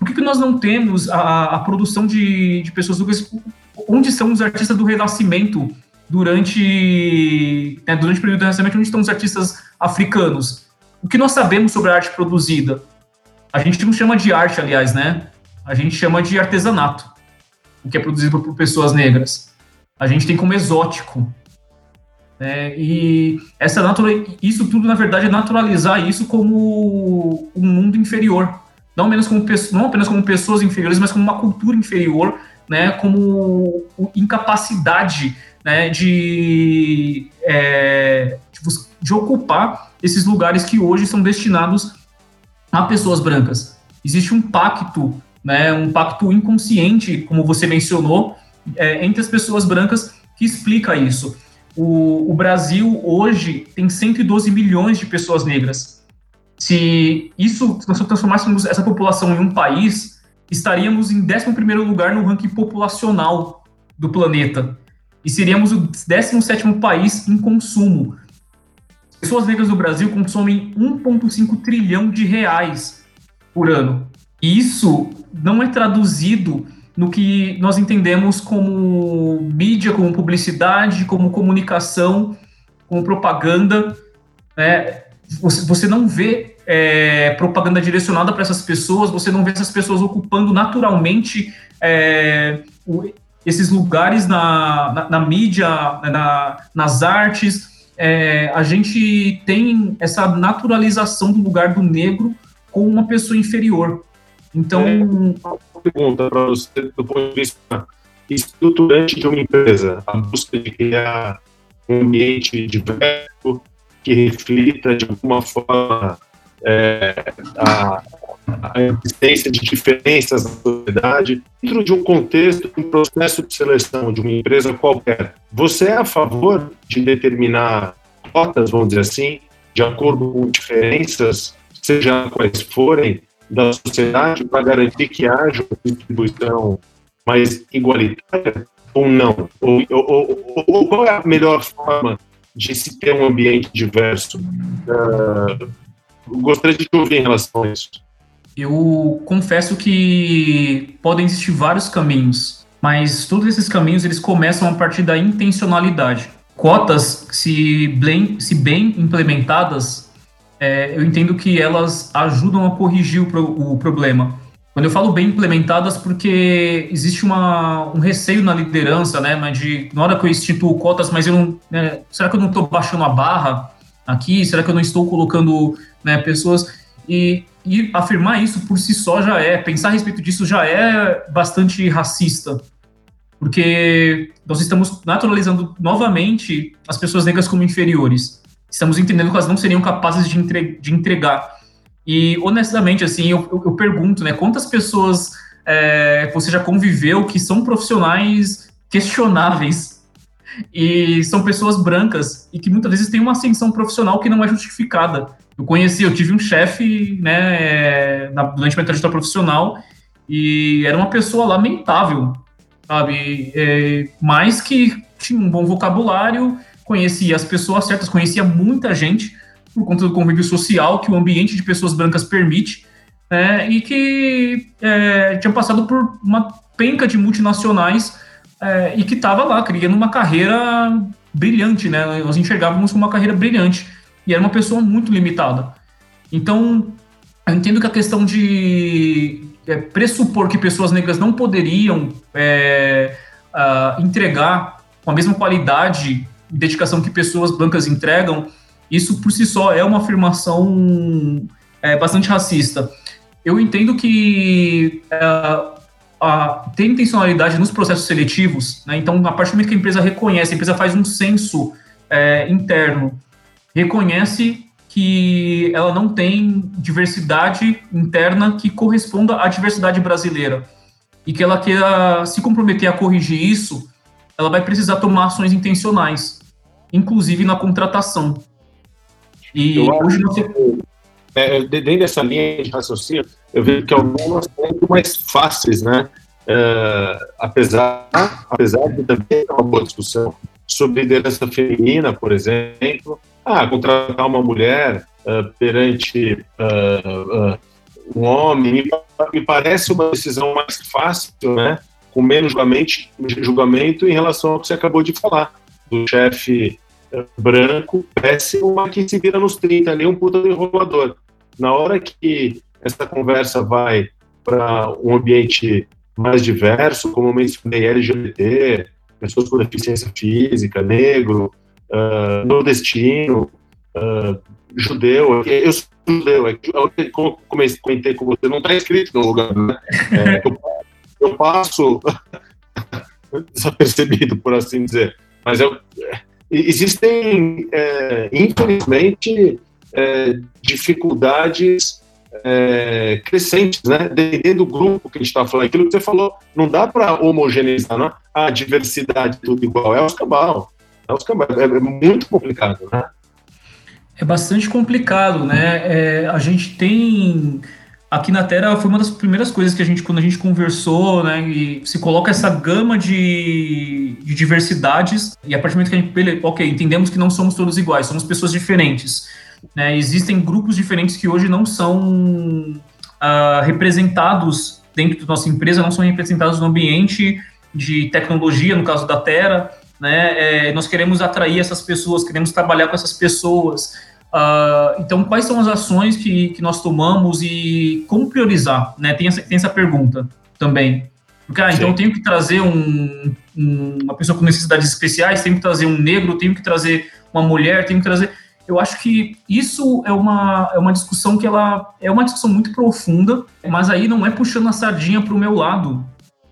Por que, que nós não temos a, a produção de, de pessoas negras? Onde são os artistas do Renascimento durante, né, durante o período do Renascimento? Onde estão os artistas africanos? O que nós sabemos sobre a arte produzida? A gente não chama de arte, aliás, né? A gente chama de artesanato, o que é produzido por pessoas negras. A gente tem como exótico. Né? E essa isso tudo, na verdade, é naturalizar isso como um mundo inferior não apenas como, não apenas como pessoas inferiores, mas como uma cultura inferior, né, como incapacidade né, de, é, de de ocupar esses lugares que hoje são destinados a pessoas brancas. Existe um pacto, né, um pacto inconsciente, como você mencionou, é, entre as pessoas brancas que explica isso. O, o, Brasil hoje tem 112 milhões de pessoas negras. Se isso, se transformássemos essa população em um país, estaríamos em 11 lugar no ranking populacional do planeta. E seríamos o 17 país em consumo. Pessoas negras do Brasil consomem 1,5 trilhão de reais por ano. E isso não é traduzido no que nós entendemos como mídia, como publicidade, como comunicação, como propaganda. Né? Você, você não vê é, propaganda direcionada para essas pessoas, você não vê essas pessoas ocupando naturalmente é, o, esses lugares na, na, na mídia, na, nas artes. É, a gente tem essa naturalização do lugar do negro com uma pessoa inferior. Então. É, uma pergunta para você, do ponto de vista estruturante de uma empresa, a busca de criar um ambiente diverso que reflita de alguma forma é, a, a existência de diferenças na sociedade, dentro de um contexto, um processo de seleção de uma empresa qualquer. Você é a favor de determinar cotas, vamos dizer assim, de acordo com diferenças, seja quais forem, da sociedade para garantir que haja uma distribuição mais igualitária ou não? Ou, ou, ou, qual é a melhor forma de se ter um ambiente diverso? Uh, gostaria de te ouvir em relação a isso. Eu confesso que podem existir vários caminhos, mas todos esses caminhos eles começam a partir da intencionalidade. Cotas, se bem, se bem implementadas, é, eu entendo que elas ajudam a corrigir o, pro, o, problema. Quando eu falo bem implementadas, porque existe uma, um receio na liderança, né, mas de, na hora que eu instituo cotas, mas eu não, né, será que eu não estou baixando a barra aqui? Será que eu não estou colocando né, pessoas? E, e afirmar isso por si só já é, pensar a respeito disso já é bastante racista, porque nós estamos naturalizando novamente as pessoas negras como inferiores estamos entendendo que elas não seriam capazes de, entre, de entregar. E, honestamente, assim, eu, eu, eu pergunto, né, quantas pessoas é, você já conviveu que são profissionais questionáveis e são pessoas brancas e que muitas vezes têm uma ascensão profissional que não é justificada. Eu conheci, eu tive um chefe, né, na, durante minha trajetória profissional e era uma pessoa lamentável, sabe, é, mas que tinha um bom vocabulário, conhecia as pessoas certas, conhecia muita gente por conta do convívio social que o ambiente de pessoas brancas permite, é, e que é, tinha passado por uma penca de multinacionais é, e que estava lá criando uma carreira brilhante, né? Nós enxergávamos como uma carreira brilhante e era uma pessoa muito limitada. Então, eu entendo que a questão de é, pressupor que pessoas negras não poderiam é, uh, entregar com a mesma qualidade dedicação que pessoas brancas entregam, isso por si só é uma afirmação é, bastante racista. Eu entendo que é, a, tem intencionalidade nos processos seletivos, né? então, a partir do momento que a empresa reconhece, a empresa faz um censo é, interno, reconhece que ela não tem diversidade interna que corresponda à diversidade brasileira e que ela queira se comprometer a corrigir isso, ela vai precisar tomar ações intencionais inclusive na contratação. E eu hoje você. É, dentro dessa linha de raciocínio, eu vejo que algumas são muito mais fáceis, né? É, apesar, apesar de também ter uma boa discussão sobre liderança feminina, por exemplo, ah, contratar uma mulher uh, perante uh, um homem me, parece uma decisão mais fácil, né? Com menos julgamento, julgamento em relação ao que você acabou de falar do chefe branco, péssimo, mas que se vira nos 30 ali, um puta enrolador. Na hora que essa conversa vai para um ambiente mais diverso, como eu mencionei, LGBT, pessoas com deficiência física, negro, uh, nordestino, uh, judeu, eu sou judeu, é como eu comentei com você, não está escrito no lugar, né? É, eu, eu passo desapercebido, por assim dizer, mas eu, existem, é, infelizmente, é, dificuldades é, crescentes, né? Dependendo do grupo que a gente está falando, aquilo que você falou, não dá para homogeneizar, não? A diversidade tudo igual, é os cabal. É, os cabal. é muito complicado, né? É bastante complicado, né? É, a gente tem aqui na Terra foi uma das primeiras coisas que a gente, quando a gente conversou, né, e se coloca essa gama de, de diversidades, e a partir do momento que a gente, ok, entendemos que não somos todos iguais, somos pessoas diferentes. Né, existem grupos diferentes que hoje não são uh, representados dentro da nossa empresa, não são representados no ambiente de tecnologia, no caso da Terra, né, é, nós queremos atrair essas pessoas, queremos trabalhar com essas pessoas, Uh, então, quais são as ações que, que nós tomamos e como priorizar? Né? Tem, essa, tem essa pergunta também. Porque, ah, então eu tenho que trazer um, um, uma pessoa com necessidades especiais, tenho que trazer um negro, tenho que trazer uma mulher, tenho que trazer. Eu acho que isso é uma, é uma discussão que ela é uma discussão muito profunda, mas aí não é puxando a sardinha para o meu lado.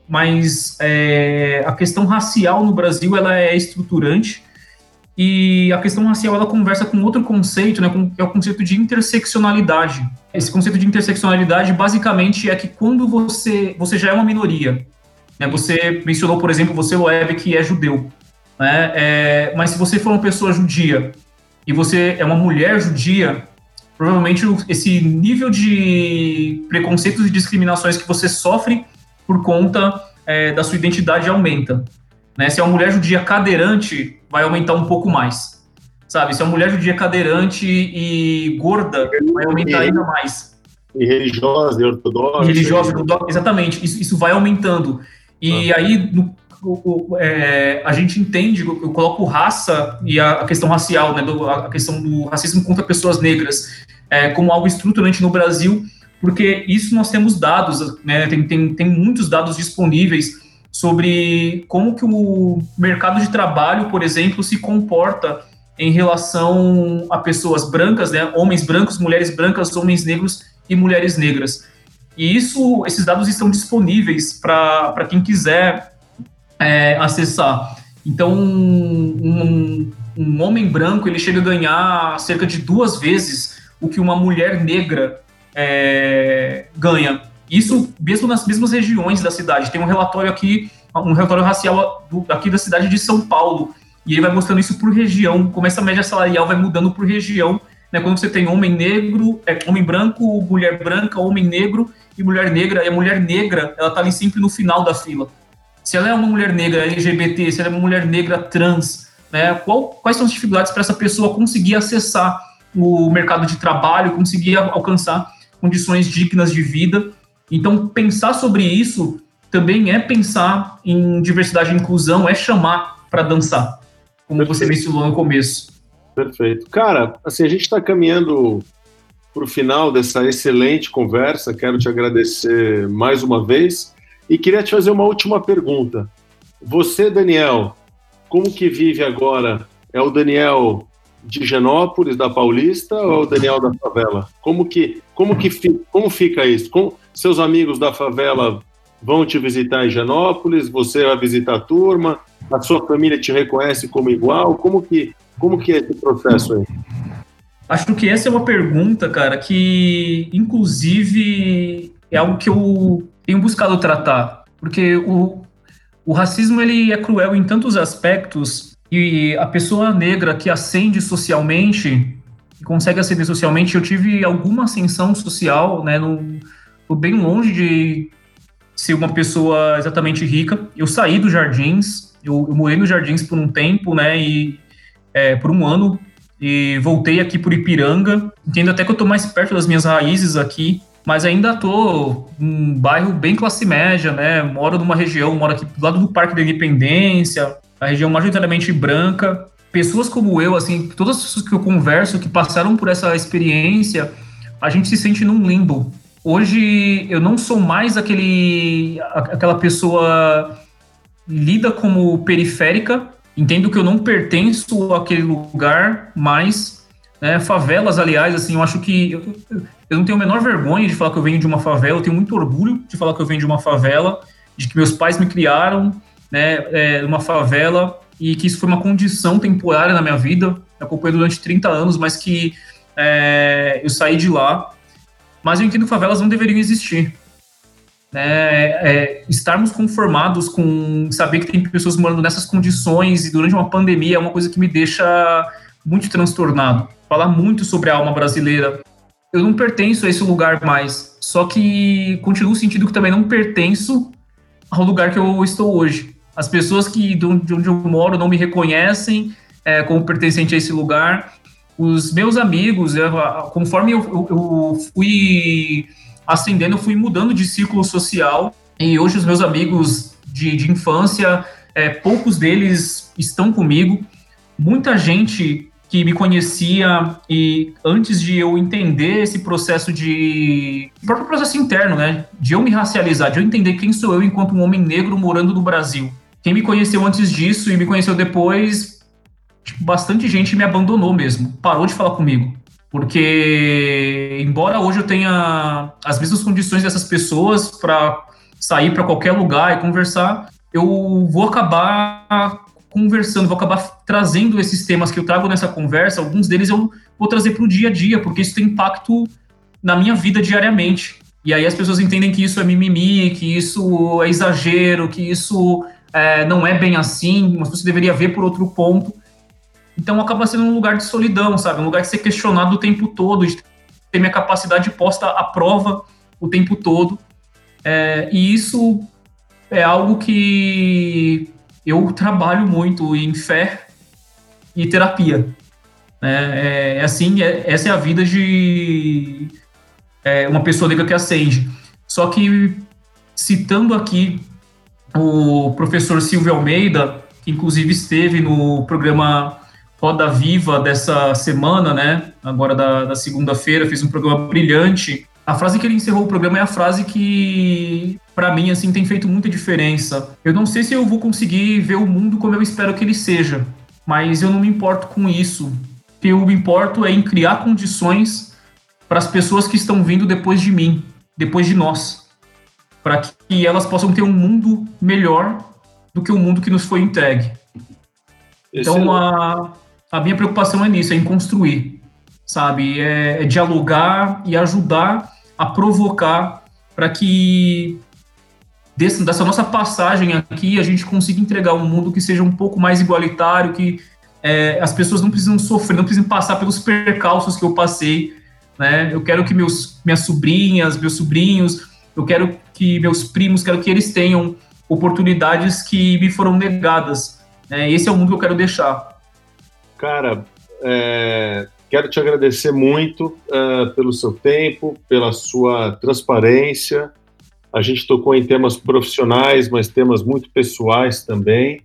Mas é, a questão racial no Brasil ela é estruturante e a questão racial ela conversa com outro conceito, né, que é o conceito de interseccionalidade. Esse conceito de interseccionalidade basicamente é que quando você você já é uma minoria, né, você mencionou, por exemplo, você Loeb que é judeu, né, é, mas se você for uma pessoa judia e você é uma mulher judia, provavelmente esse nível de preconceitos e discriminações que você sofre por conta é, da sua identidade aumenta. Né? Se é uma mulher judia cadeirante, vai aumentar um pouco mais. Sabe? Se é uma mulher judia cadeirante e gorda, vai aumentar ainda mais. E religiosa, e ortodoxa. religiosa, ortodoxa, exatamente. Isso, isso vai aumentando. E ah. aí, no, o, o, é, a gente entende, eu, coloco raça e a, a questão racial, né, do, a questão do racismo contra pessoas negras, é, como algo estruturante no Brasil, porque isso nós temos dados, né, tem, tem, tem muitos dados disponíveis sobre como que o mercado de trabalho, por exemplo, se comporta em relação a pessoas brancas, né, homens brancos, mulheres brancas, homens negros e mulheres negras. E isso, esses dados estão disponíveis para quem quiser é, acessar. Então, um, um, homem branco ele chega a ganhar cerca de duas vezes o que uma mulher negra é, ganha. Isso mesmo nas mesmas regiões da cidade. Tem um relatório aqui, um relatório racial do, aqui da cidade de São Paulo, e ele vai mostrando isso por região, como essa média salarial vai mudando por região, né? Quando você tem homem negro, é, homem branco, mulher branca, homem negro e mulher negra, e a mulher negra, ela tá ali sempre no final da fila. Se ela é uma mulher negra LGBT, se ela é uma mulher negra trans, né? Qual, quais são as dificuldades para essa pessoa conseguir acessar o mercado de trabalho, conseguir alcançar condições dignas de vida então, pensar sobre isso também é pensar em diversidade e inclusão, é chamar para dançar, como Perfeito. você mencionou no começo. Perfeito. Cara, assim, a gente está caminhando para o final dessa excelente conversa. Quero te agradecer mais uma vez e queria te fazer uma última pergunta. Você, Daniel, como que vive agora? É o Daniel de Genópolis, da Paulista, ou é o Daniel da favela? Como que, como que como fica isso? Como, seus amigos da favela vão te visitar em Genópolis, você vai visitar a turma, a sua família te reconhece como igual? Como que, como que é esse processo aí? Acho que essa é uma pergunta, cara, que inclusive é algo que eu tenho buscado tratar, porque o, o racismo ele é cruel em tantos aspectos e a pessoa negra que ascende socialmente, que consegue ascender socialmente, eu tive alguma ascensão social, né, no, bem longe de ser uma pessoa exatamente rica. Eu saí dos jardins, eu, eu morei nos jardins por um tempo, né, e é, por um ano, e voltei aqui por Ipiranga. Entendo até que eu tô mais perto das minhas raízes aqui, mas ainda tô num bairro bem classe média, né, moro numa região, moro aqui do lado do Parque da Independência, a região majoritariamente branca. Pessoas como eu, assim, todas as pessoas que eu converso, que passaram por essa experiência, a gente se sente num limbo, Hoje eu não sou mais aquele, aquela pessoa lida como periférica, entendo que eu não pertenço àquele lugar, mas né, favelas, aliás, assim, eu acho que eu, eu, não tenho a menor vergonha de falar que eu venho de uma favela, eu tenho muito orgulho de falar que eu venho de uma favela, de que meus pais me criaram, né, é, uma favela, e que isso foi uma condição temporária na minha vida. Eu acompanhei durante 30 anos, mas que é, eu saí de lá. Mas eu entendo que favelas não deveriam existir. É, é, estarmos conformados com saber que tem pessoas morando nessas condições e durante uma pandemia é uma coisa que me deixa muito transtornado. Falar muito sobre a alma brasileira. Eu não pertenço a esse lugar mais, só que continuo sentindo que também não pertenço ao lugar que eu estou hoje. As pessoas que de onde eu moro não me reconhecem é, como pertencente a esse lugar. Os meus amigos, eu, conforme eu, eu, eu fui ascendendo, eu fui mudando de círculo social e hoje os meus amigos de, de infância, é, poucos deles estão comigo. Muita gente que me conhecia e antes de eu entender esse processo de próprio processo interno, né, de eu me racializar, de eu entender quem sou eu enquanto um homem negro morando no Brasil. Quem me conheceu antes disso e me conheceu depois, tipo, bastante gente me abandonou mesmo, parou de falar comigo. Porque embora hoje eu tenha as mesmas condições dessas pessoas para sair para qualquer lugar e conversar, eu vou acabar conversando, vou acabar trazendo esses temas que eu trago nessa conversa, alguns deles eu vou trazer para o dia a dia, porque isso tem impacto na minha vida diariamente. E aí as pessoas entendem que isso é mimimi, que isso é exagero, que isso é, não é bem assim, mas você deveria ver por outro ponto. Então acaba sendo um lugar de solidão, sabe? Um lugar de ser questionado o tempo todo, de ter minha capacidade posta à prova o tempo todo. É, e isso é algo que eu trabalho muito em fé e terapia. Né? É, é assim, é, essa é a vida de é, uma pessoa negra que acende. Só que, citando aqui o professor Silvio Almeida, que inclusive esteve no programa Roda Viva dessa semana, né? Agora da, da segunda-feira, fez um programa brilhante a frase que ele encerrou o programa é a frase que, para mim, assim, tem feito muita diferença. Eu não sei se eu vou conseguir ver o mundo como eu espero que ele seja, mas eu não me importo com isso. O que eu me importo é em criar condições para as pessoas que estão vindo depois de mim, depois de nós, para que elas possam ter um mundo melhor do que o mundo que nos foi entregue. Então, a, a minha preocupação é nisso, é em construir, sabe? É, é dialogar e ajudar a provocar para que desse, dessa nossa passagem aqui a gente consiga entregar um mundo que seja um pouco mais igualitário, que é, as pessoas não precisam sofrer, não precisam passar pelos percalços que eu passei. Né? Eu quero que meus, minhas sobrinhas, meus sobrinhos, eu quero que meus primos, quero que eles tenham oportunidades que me foram negadas. Né? Esse é o mundo que eu quero deixar. Cara, é, Quero te agradecer muito uh, pelo seu tempo, pela sua transparência. A gente tocou em temas profissionais, mas temas muito pessoais também.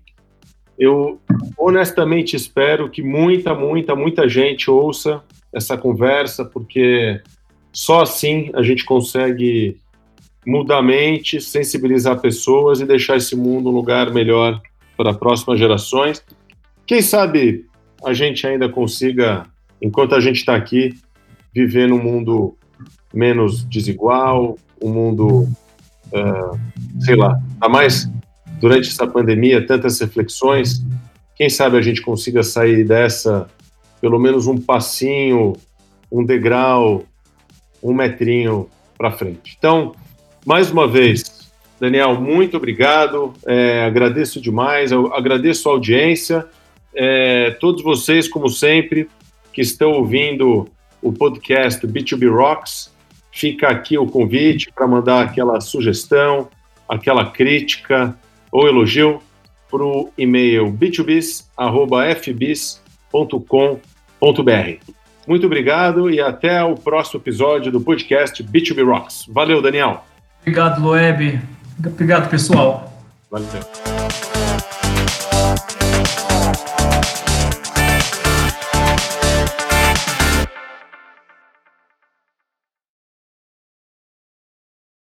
Eu honestamente espero que muita, muita, muita gente ouça essa conversa, porque só assim a gente consegue mudar a mente, sensibilizar pessoas e deixar esse mundo um lugar melhor para próximas gerações. Quem sabe a gente ainda consiga enquanto a gente está aqui vivendo um mundo menos desigual, um mundo, uh, sei lá, a mais durante essa pandemia, tantas reflexões, quem sabe a gente consiga sair dessa pelo menos um passinho, um degrau, um metrinho para frente. Então, mais uma vez, Daniel, muito obrigado, é, agradeço demais, agradeço a audiência, é, todos vocês, como sempre, que estão ouvindo o podcast B2B Rocks, fica aqui o convite para mandar aquela sugestão, aquela crítica ou elogio para o e-mail b2bis.fbis.com.br. Muito obrigado e até o próximo episódio do podcast B2B Rocks. Valeu, Daniel. Obrigado, Loeb. Obrigado, pessoal. Valeu.